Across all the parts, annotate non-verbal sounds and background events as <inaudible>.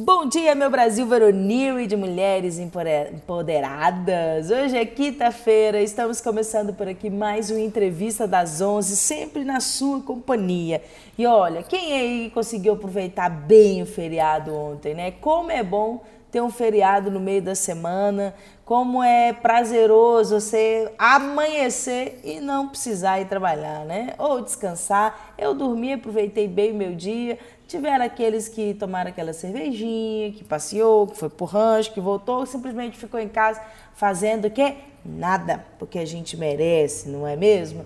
Bom dia, meu Brasil varonil e de mulheres empoderadas. Hoje é quinta-feira, estamos começando por aqui mais uma entrevista das 11, sempre na sua companhia. E olha, quem aí conseguiu aproveitar bem o feriado ontem, né? Como é bom ter um feriado no meio da semana, como é prazeroso você amanhecer e não precisar ir trabalhar, né? Ou descansar. Eu dormi, aproveitei bem o meu dia, Tiveram aqueles que tomaram aquela cervejinha, que passeou, que foi pro rancho, que voltou, simplesmente ficou em casa fazendo o quê? Nada, porque a gente merece, não é mesmo?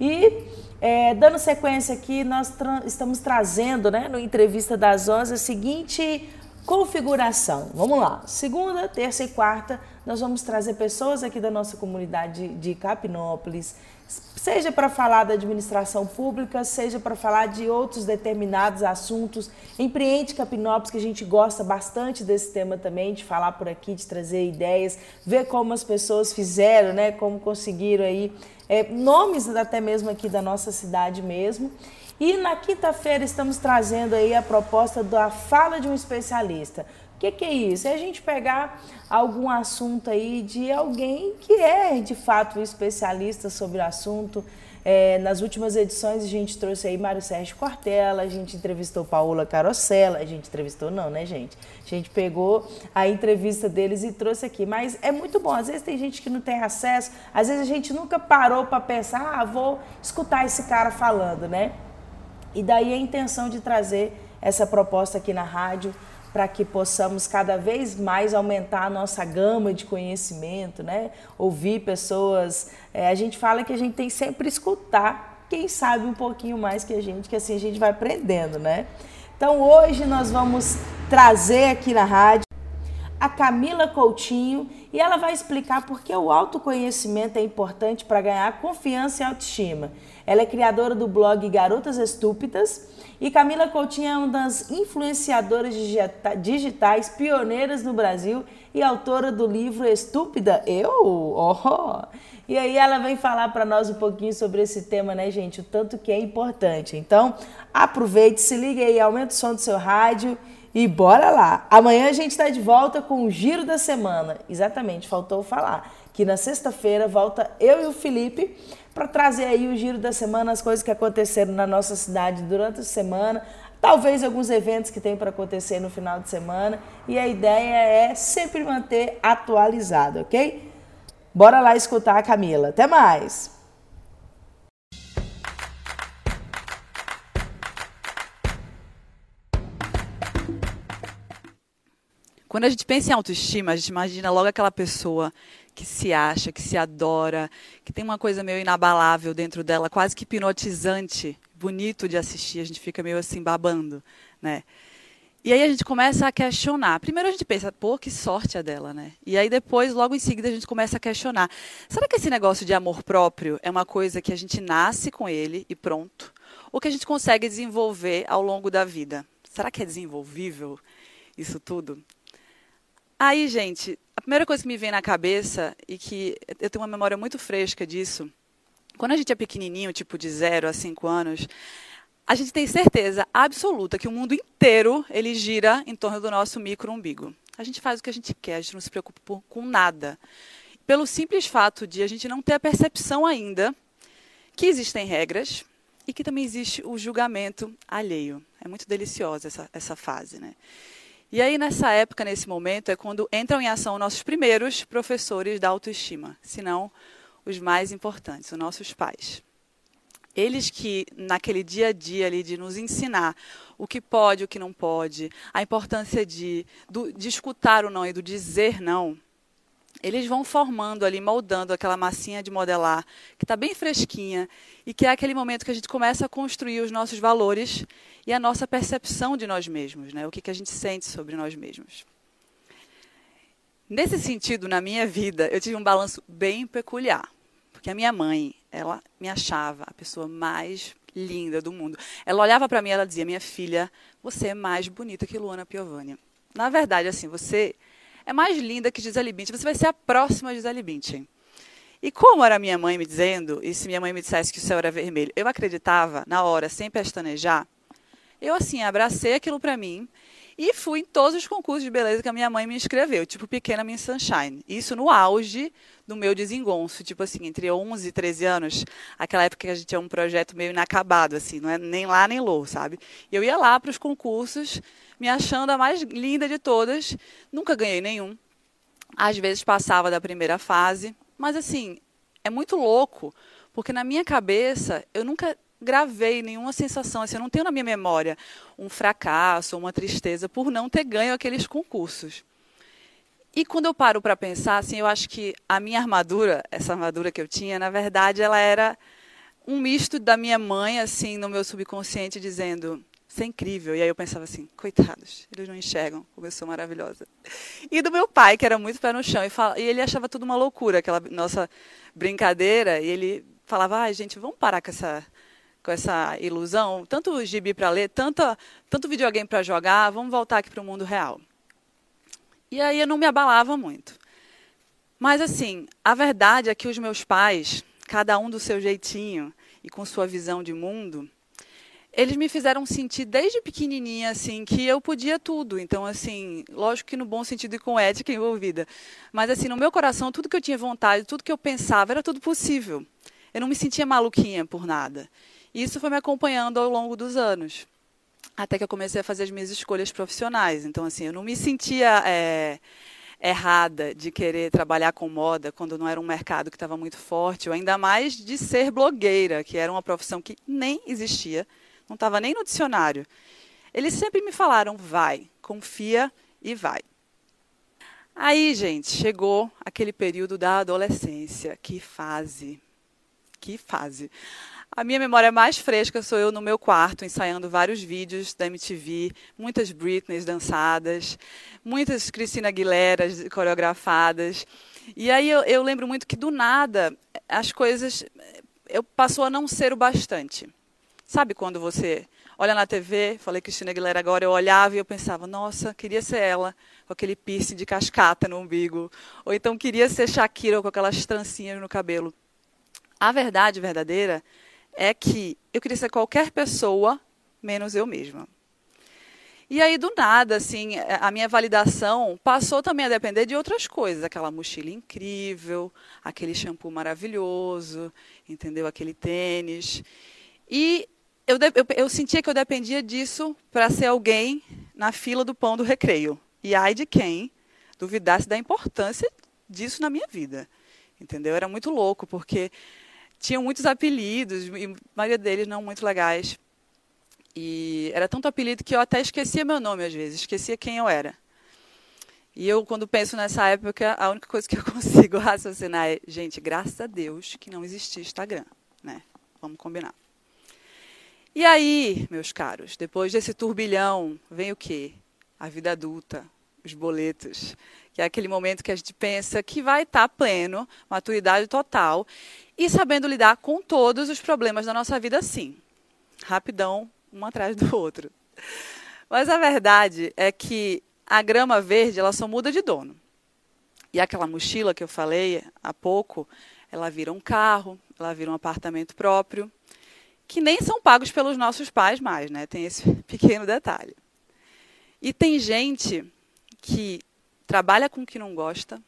E é, dando sequência aqui, nós tra estamos trazendo, né, no Entrevista das 11, a seguinte configuração. Vamos lá. Segunda, terça e quarta, nós vamos trazer pessoas aqui da nossa comunidade de Capinópolis, seja para falar da administração pública, seja para falar de outros determinados assuntos. Empreende Capinópolis, que a gente gosta bastante desse tema também, de falar por aqui, de trazer ideias, ver como as pessoas fizeram, né, como conseguiram aí é, nomes até mesmo aqui da nossa cidade mesmo. E na quinta-feira estamos trazendo aí a proposta da fala de um especialista que, que é isso? É a gente pegar algum assunto aí de alguém que é de fato especialista sobre o assunto. É, nas últimas edições a gente trouxe aí Mário Sérgio Cortella, a gente entrevistou Paola Carosella, a gente entrevistou não, né gente? A gente pegou a entrevista deles e trouxe aqui, mas é muito bom, às vezes tem gente que não tem acesso, às vezes a gente nunca parou para pensar, ah, vou escutar esse cara falando, né? E daí a intenção de trazer essa proposta aqui na rádio, para que possamos cada vez mais aumentar a nossa gama de conhecimento, né? Ouvir pessoas. É, a gente fala que a gente tem sempre escutar quem sabe um pouquinho mais que a gente, que assim a gente vai aprendendo, né? Então hoje nós vamos trazer aqui na rádio Camila Coutinho e ela vai explicar por que o autoconhecimento é importante para ganhar confiança e autoestima. Ela é criadora do blog Garotas Estúpidas e Camila Coutinho é uma das influenciadoras digitais pioneiras no Brasil e autora do livro Estúpida Eu. Oh! E aí ela vem falar para nós um pouquinho sobre esse tema, né, gente? O tanto que é importante. Então, aproveite, se liga aí, aumenta o som do seu rádio e bora lá! Amanhã a gente está de volta com o Giro da Semana. Exatamente, faltou falar que na sexta-feira volta eu e o Felipe para trazer aí o Giro da Semana, as coisas que aconteceram na nossa cidade durante a semana, talvez alguns eventos que tem para acontecer no final de semana. E a ideia é sempre manter atualizado, ok? Bora lá escutar a Camila. Até mais! Quando a gente pensa em autoestima, a gente imagina logo aquela pessoa que se acha, que se adora, que tem uma coisa meio inabalável dentro dela, quase que hipnotizante, bonito de assistir, a gente fica meio assim babando, né? E aí a gente começa a questionar. Primeiro a gente pensa, pô, que sorte é dela, né? E aí depois, logo em seguida, a gente começa a questionar. Será que esse negócio de amor próprio é uma coisa que a gente nasce com ele e pronto? Ou que a gente consegue desenvolver ao longo da vida? Será que é desenvolvível isso tudo? Aí, gente, a primeira coisa que me vem na cabeça, e que eu tenho uma memória muito fresca disso, quando a gente é pequenininho, tipo de 0 a 5 anos, a gente tem certeza absoluta que o mundo inteiro ele gira em torno do nosso micro-umbigo. A gente faz o que a gente quer, a gente não se preocupa com nada. Pelo simples fato de a gente não ter a percepção ainda que existem regras e que também existe o julgamento alheio. É muito deliciosa essa, essa fase, né? E aí, nessa época, nesse momento, é quando entram em ação nossos primeiros professores da autoestima, se não os mais importantes, os nossos pais. Eles que, naquele dia a dia ali, de nos ensinar o que pode, o que não pode, a importância de, do, de escutar o não e do dizer não, eles vão formando ali, moldando aquela massinha de modelar que está bem fresquinha e que é aquele momento que a gente começa a construir os nossos valores e a nossa percepção de nós mesmos, né? o que, que a gente sente sobre nós mesmos. Nesse sentido, na minha vida, eu tive um balanço bem peculiar, porque a minha mãe, ela me achava a pessoa mais linda do mundo. Ela olhava para mim e ela dizia: "Minha filha, você é mais bonita que Luana Piovani". Na verdade, assim, você é mais linda que Gisele Bündchen, você vai ser a próxima Gisele Bündchen. E como era minha mãe me dizendo, e se minha mãe me dissesse que o céu era vermelho, eu acreditava na hora, sem pestanejar, eu assim abracei aquilo para mim E fui em todos os concursos de beleza que a minha mãe me inscreveu, tipo Pequena Miss Sunshine. Isso no auge do meu desengonço, tipo assim, entre 11 e 13 anos, aquela época que a gente tinha um projeto meio inacabado, assim, não é nem lá nem low, sabe? E eu ia lá para os concursos, me achando a mais linda de todas, nunca ganhei nenhum. Às vezes passava da primeira fase, mas assim, é muito louco, porque na minha cabeça eu nunca gravei nenhuma sensação, assim, eu não tenho na minha memória um fracasso, uma tristeza por não ter ganho aqueles concursos. E quando eu paro para pensar, assim, eu acho que a minha armadura, essa armadura que eu tinha, na verdade, ela era um misto da minha mãe, assim, no meu subconsciente, dizendo: "Isso é incrível". E aí eu pensava assim: "Coitados, eles não enxergam como eu sou maravilhosa". E do meu pai, que era muito pé no chão, e, fala, e ele achava tudo uma loucura, aquela nossa brincadeira, e ele falava: "Ai, gente, vamos parar com essa com essa ilusão, tanto gibi para ler, tanto, tanto videogame para jogar, vamos voltar aqui para o mundo real. E aí eu não me abalava muito. Mas assim, a verdade é que os meus pais, cada um do seu jeitinho e com sua visão de mundo, eles me fizeram sentir desde pequenininha assim que eu podia tudo. Então assim, lógico que no bom sentido e com ética envolvida, mas assim, no meu coração, tudo que eu tinha vontade, tudo que eu pensava, era tudo possível. Eu não me sentia maluquinha por nada. Isso foi me acompanhando ao longo dos anos, até que eu comecei a fazer as minhas escolhas profissionais. Então, assim, eu não me sentia é, errada de querer trabalhar com moda quando não era um mercado que estava muito forte, ou ainda mais de ser blogueira, que era uma profissão que nem existia, não estava nem no dicionário. Eles sempre me falaram: vai, confia e vai. Aí, gente, chegou aquele período da adolescência. Que fase! Que fase! A minha memória mais fresca sou eu no meu quarto, ensaiando vários vídeos da MTV, muitas Britneys dançadas, muitas Cristina Aguilera coreografadas. E aí eu, eu, lembro muito que, do nada, as coisas eu passou a não ser o bastante. Sabe quando você olha na TV, falei Cristina Aguilera agora, eu olhava e eu pensava, nossa, queria ser ela, com aquele piercing de cascata no umbigo. Ou então queria ser Shakira com aquelas trancinhas no cabelo. A verdade verdadeira é que eu queria ser qualquer pessoa menos eu mesma. E aí, do nada, assim, a minha validação passou também a depender de outras coisas. Aquela mochila incrível, aquele shampoo maravilhoso, entendeu? Aquele tênis. E eu, eu, eu sentia que eu dependia disso para ser alguém na fila do pão do recreio. E ai de quem duvidasse da importância disso na minha vida. Entendeu? Era muito louco, porque tinham muitos apelidos, e a maioria deles não muito legais. E era tanto apelido que eu até esquecia meu nome às vezes, esquecia quem eu era. E eu, quando penso nessa época, a única coisa que eu <laughs> consigo raciocinar é, gente, graças a Deus que não existia Instagram, né? Vamos combinar. E aí, meus caros, depois desse turbilhão, vem o quê? A vida adulta, os boletos, que é aquele momento que a gente pensa que vai estar pleno, maturidade total, e sabendo lidar com todos os problemas da nossa vida, sim. Rapidão, um atrás do outro. Mas a verdade é que a grama verde ela só muda de dono. E aquela mochila que eu falei há pouco, ela vira um carro, ela vira um apartamento próprio, que nem são pagos pelos nossos pais mais, né? Tem esse <laughs> pequeno detalhe. E tem gente que trabalha com o que não gosta,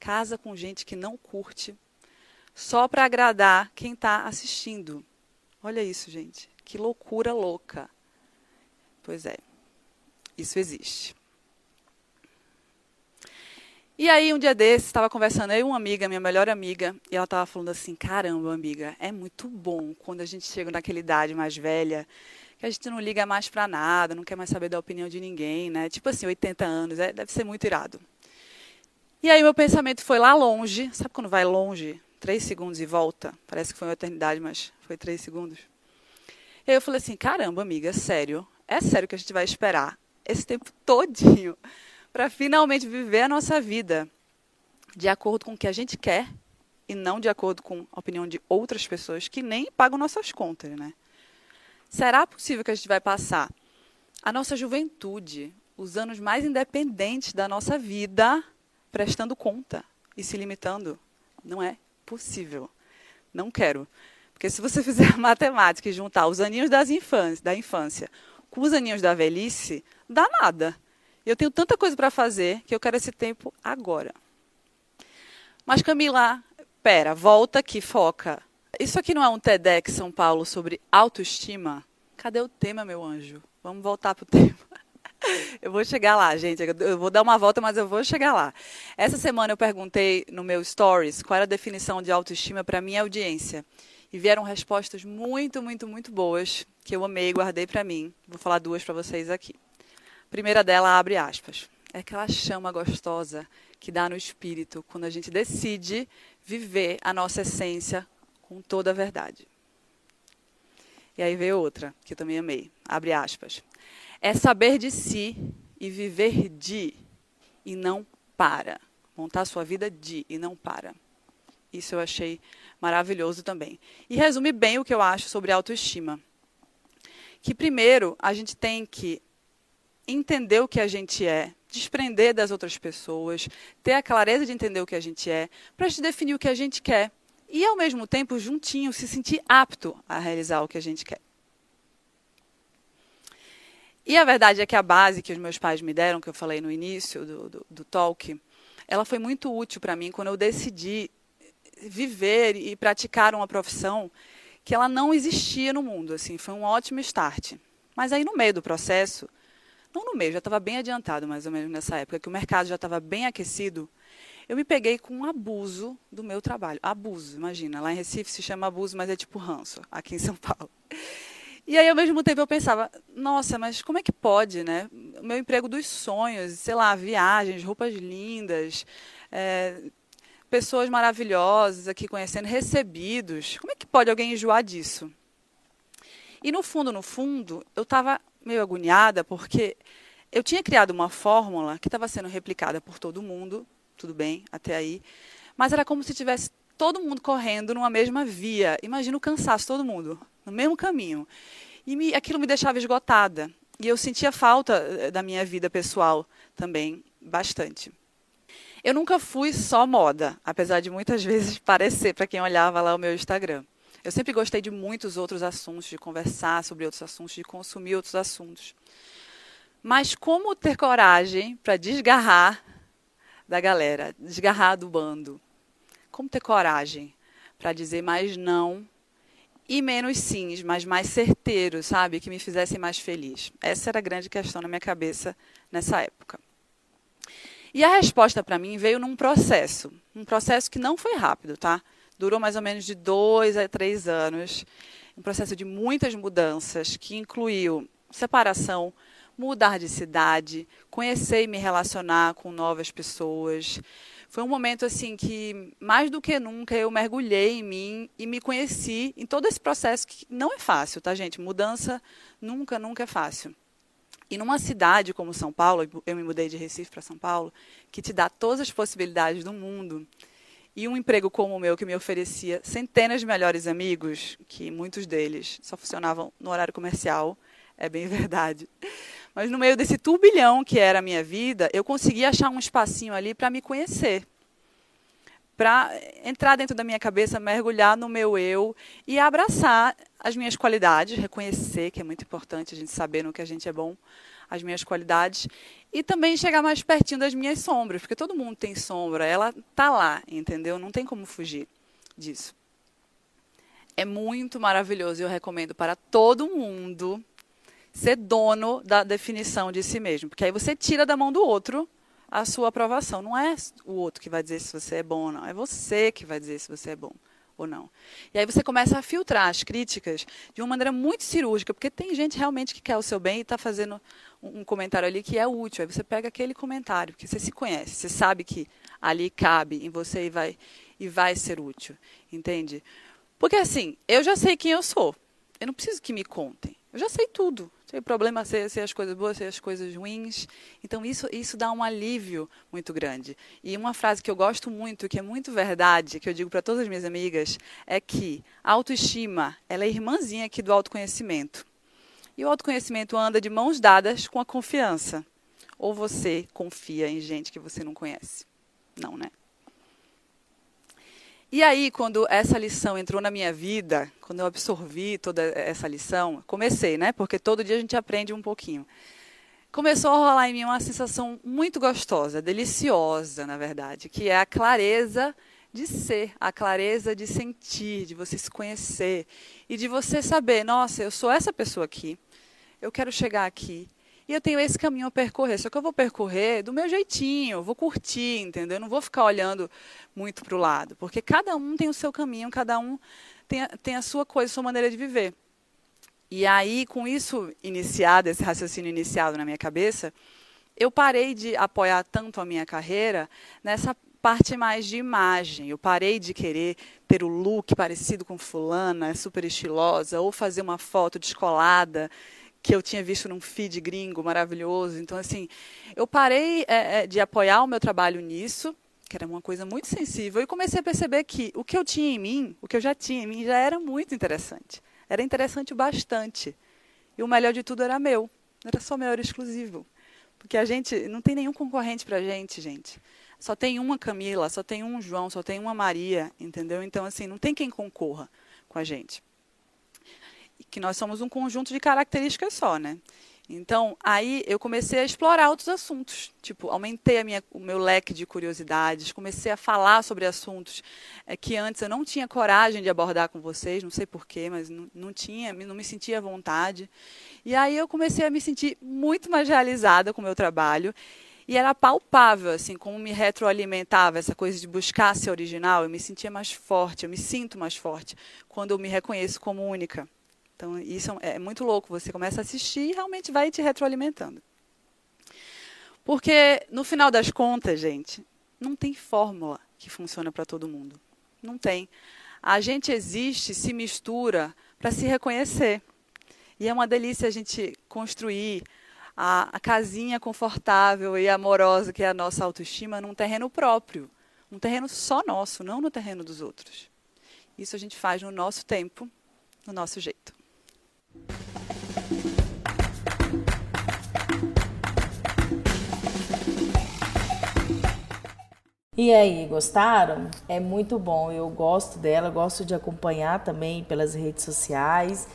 casa com gente que não curte, só para agradar quem está assistindo. Olha isso, gente. Que loucura louca. Pois é, isso existe. E aí, um dia desses, estava conversando eu e uma amiga, minha melhor amiga, e ela estava falando assim: caramba, amiga, é muito bom quando a gente chega naquela idade mais velha, que a gente não liga mais para nada, não quer mais saber da opinião de ninguém, né? Tipo assim, 80 anos, é, deve ser muito irado. E aí, meu pensamento foi lá longe, sabe quando vai longe? três segundos e volta. Parece que foi uma eternidade, mas foi três segundos. E aí eu falei assim, caramba, amiga, sério? É sério que a gente vai esperar esse tempo <laughs> todinho para finalmente viver a nossa vida de acordo com o que a gente quer e não de acordo com a opinião de outras pessoas que nem pagam nossas contas, né? Será possível que a gente vai passar a nossa juventude, os anos mais independentes da nossa vida, prestando conta e se limitando? Não é possível. Não quero. Porque se você <laughs> fizer matemática e juntar os aninhos das da infância com os aninhos da velhice, dá nada. Eu tenho tanta coisa para fazer que eu quero esse tempo agora. Mas Camila, pera, volta aqui, foca. Isso aqui não é um TEDx São Paulo sobre autoestima? Cadê o tema, meu anjo? Vamos voltar para o <laughs> tema. Eu vou chegar lá, gente. Eu vou dar uma volta, mas eu vou chegar lá. Essa semana eu perguntei no meu stories qual era a definição de autoestima para minha audiência. E vieram respostas muito, muito, muito boas, que eu amei e guardei para mim. Vou falar duas para vocês aqui. A primeira dela abre aspas. É aquela chama gostosa que dá no espírito quando a gente decide viver a nossa essência com toda a verdade. E aí veio outra, que eu também amei. Abre aspas. É saber de si e viver de e não para. Montar sua vida de e não para. Isso eu achei maravilhoso também. E resume bem o que eu acho sobre autoestima. Que primeiro a gente tem que entender o que a gente é, desprender das outras pessoas, ter a clareza de entender o que a gente é, para gente definir o que a gente quer e, ao mesmo tempo, juntinho, se sentir apto a realizar o que a gente quer. E a verdade é que a base que os meus pais me deram, que eu falei no início do, do, do talk, ela foi muito útil para mim quando eu decidi viver e praticar uma profissão que ela não existia no mundo. Assim, foi um ótimo start. Mas aí no meio do processo, não no meio, já estava bem adiantado mais ou menos nessa época, que o mercado já estava bem aquecido, eu me peguei com um abuso do meu trabalho. Abuso, imagina. Lá em Recife se chama abuso, mas é tipo ranço, aqui em São <laughs> Paulo. E aí, ao mesmo tempo, eu pensava, nossa, mas como é que pode, né? O meu emprego dos sonhos, sei lá, viagens, roupas lindas, é, pessoas maravilhosas aqui conhecendo, recebidos. Como é que pode alguém enjoar disso? E no fundo, no fundo, eu estava meio agoniada porque eu tinha criado uma fórmula que estava sendo replicada por todo mundo, tudo bem, até aí, mas era como se tivesse todo mundo correndo numa mesma via. Imagina o cansaço, todo mundo, no mesmo caminho. E me, aquilo me deixava esgotada. E eu sentia falta eh, da minha vida pessoal também, bastante. Eu nunca fui só moda, apesar de muitas <laughs> vezes parecer para quem olhava lá o meu Instagram. Eu sempre gostei de muitos outros assuntos, de conversar sobre outros assuntos, de consumir outros assuntos. Mas como ter coragem para desgarrar da galera, desgarrar do bando? Como ter coragem para dizer mais não e menos sims, mas mais certeiros, sabe? Que me fizessem mais feliz. Essa era a grande questão na minha cabeça nessa época. E a resposta para mim veio num processo, um processo que não foi rápido, tá? Durou mais ou menos de dois a três anos, um processo de muitas mudanças que incluiu separação, mudar de cidade, conhecer e me relacionar com novas pessoas. Foi um momento assim que mais do que nunca eu mergulhei em mim e me conheci em todo esse processo que não é fácil, tá, gente? Mudança nunca, nunca é fácil. E numa cidade como São Paulo, eu me mudei de Recife para São Paulo, que te dá todas as possibilidades do mundo, e um emprego como o meu que me oferecia centenas de melhores amigos, que muitos deles só funcionavam no horário comercial, é bem <laughs> verdade. Mas no meio desse turbilhão que era a minha vida, eu consegui achar um espacinho ali para me conhecer. Para entrar dentro da minha cabeça, mergulhar no meu eu e abraçar as minhas qualidades, reconhecer que é muito importante a gente saber no que a gente é bom, as minhas qualidades e também chegar mais pertinho das minhas sombras, porque todo mundo tem sombra, ela tá lá, entendeu? Não tem como fugir disso. É muito maravilhoso e eu recomendo para todo mundo ser dono da definição de si mesmo, porque aí você tira da mão do outro a sua aprovação. Não é o outro que vai dizer se você é bom ou não, é você que vai dizer se você é bom ou não. E aí você começa a filtrar as críticas de uma maneira muito cirúrgica, porque tem gente realmente que quer o seu bem e está fazendo um comentário ali que é útil. Aí você pega aquele comentário, porque você se conhece, você sabe que ali cabe em você e vai, e vai ser útil. Entende? Porque assim, eu já sei quem eu sou. Eu não preciso que me contem. Eu já sei tudo. Sei o problema ser as coisas boas, ser as coisas ruins. Então, isso, isso dá um alívio muito grande. E uma frase que eu gosto muito, que é muito verdade, que eu digo para todas as minhas amigas, é que a autoestima ela é irmãzinha aqui do autoconhecimento. E o autoconhecimento anda de mãos dadas com a confiança. Ou você confia em gente que você não conhece? Não, né? E aí, quando essa lição entrou na minha vida, quando eu absorvi toda essa lição, comecei, né? Porque todo dia a gente aprende um pouquinho. começou a rolar em mim uma sensação muito gostosa, deliciosa, na verdade, que é a clareza de ser, a clareza de sentir, de você se conhecer e de você saber, nossa, eu sou essa pessoa aqui, eu quero chegar aqui e eu tenho esse caminho a percorrer, só que eu vou percorrer do meu jeitinho, vou curtir, entendeu? Eu não vou ficar olhando muito para o lado, porque cada um tem o seu caminho, cada um tem a, tem a sua coisa, a sua maneira de viver. E aí, com isso iniciado, esse raciocínio iniciado na minha cabeça, eu parei de apoiar tanto a minha carreira nessa parte mais de imagem. Eu parei de querer ter o look parecido com fulana, super estilosa, ou fazer uma foto descolada que eu tinha visto num feed gringo maravilhoso. Então, assim, eu parei é, de apoiar o meu trabalho nisso, que era uma coisa muito sensível, e comecei a perceber que o que eu tinha em mim, o que eu já tinha em mim, já era muito interessante. Era interessante bastante. E o melhor de tudo era meu. Era só meu, era exclusivo. Porque a gente não tem nenhum concorrente para a gente, gente. Só tem uma Camila, só tem um João, só tem uma Maria, entendeu? Então, assim, não tem quem concorra com a gente. Que nós somos um conjunto de características só, né? Então, aí eu comecei a explorar outros assuntos. Tipo, aumentei minha, o meu leque de curiosidades, comecei a falar sobre assuntos é, que antes eu não tinha coragem de abordar com vocês, não sei porquê, mas não, não tinha, não me sentia à vontade. E aí eu comecei a me sentir muito mais realizada com o meu trabalho. E era palpável, assim, como me retroalimentava essa coisa de buscar ser original. Eu me sentia mais forte, eu me sinto mais forte quando eu me reconheço como única. Então, isso é, é muito louco. Você começa a assistir e realmente vai te retroalimentando. Porque, no final das contas, gente, não tem fórmula que funciona para todo mundo. Não tem. A gente existe, se mistura para se reconhecer. E é uma delícia a gente construir a, a, casinha confortável e amorosa que é a nossa autoestima num terreno próprio. Um terreno só nosso, não no terreno dos outros. Isso a gente faz no nosso tempo, no nosso jeito. E aí, gostaram? É muito bom. Eu gosto dela, gosto de acompanhar também pelas redes sociais.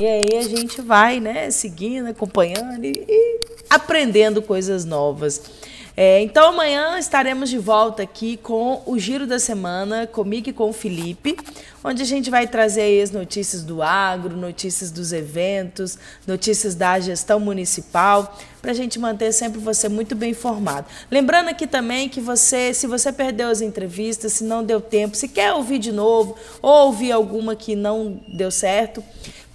E aí a gente vai, né, seguindo, acompanhando e, e aprendendo coisas novas. É, então amanhã estaremos de volta aqui com o Giro da Semana, comigo e com o Felipe, onde a gente vai trazer as notícias do agro, notícias dos eventos, notícias da gestão municipal, para a gente manter sempre você muito bem informado. Lembrando aqui também que você, se você perdeu as entrevistas, se não deu tempo, se quer ouvir de novo ou ouvir alguma que não deu certo,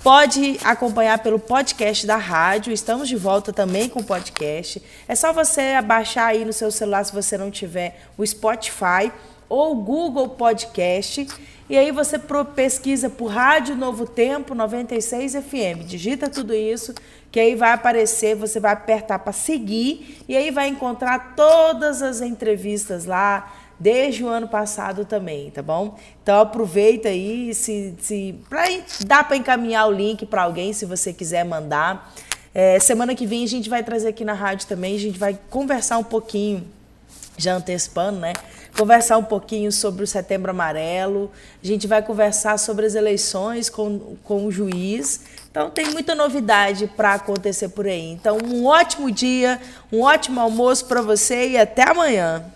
Pode acompanhar pelo podcast da rádio. Estamos de volta também com o podcast. É só você abaixar aí no seu celular se você não tiver o Spotify ou o Google Podcast. E aí você pesquisa por Rádio Novo Tempo 96 FM. Digita tudo isso, que aí vai aparecer, você vai apertar para seguir e aí vai encontrar todas as entrevistas lá desde o ano passado também, tá bom? Então aproveita aí, se, se pra, dá para encaminhar o link para alguém se você quiser mandar. É, semana que vem a gente vai trazer aqui na rádio também, a gente vai conversar um pouquinho, já antecipando, né? Conversar um pouquinho sobre o Setembro Amarelo, a gente vai conversar sobre as eleições com, com o juiz. Então tem muita novidade para acontecer por aí. Então um ótimo dia, um ótimo almoço para você e até amanhã.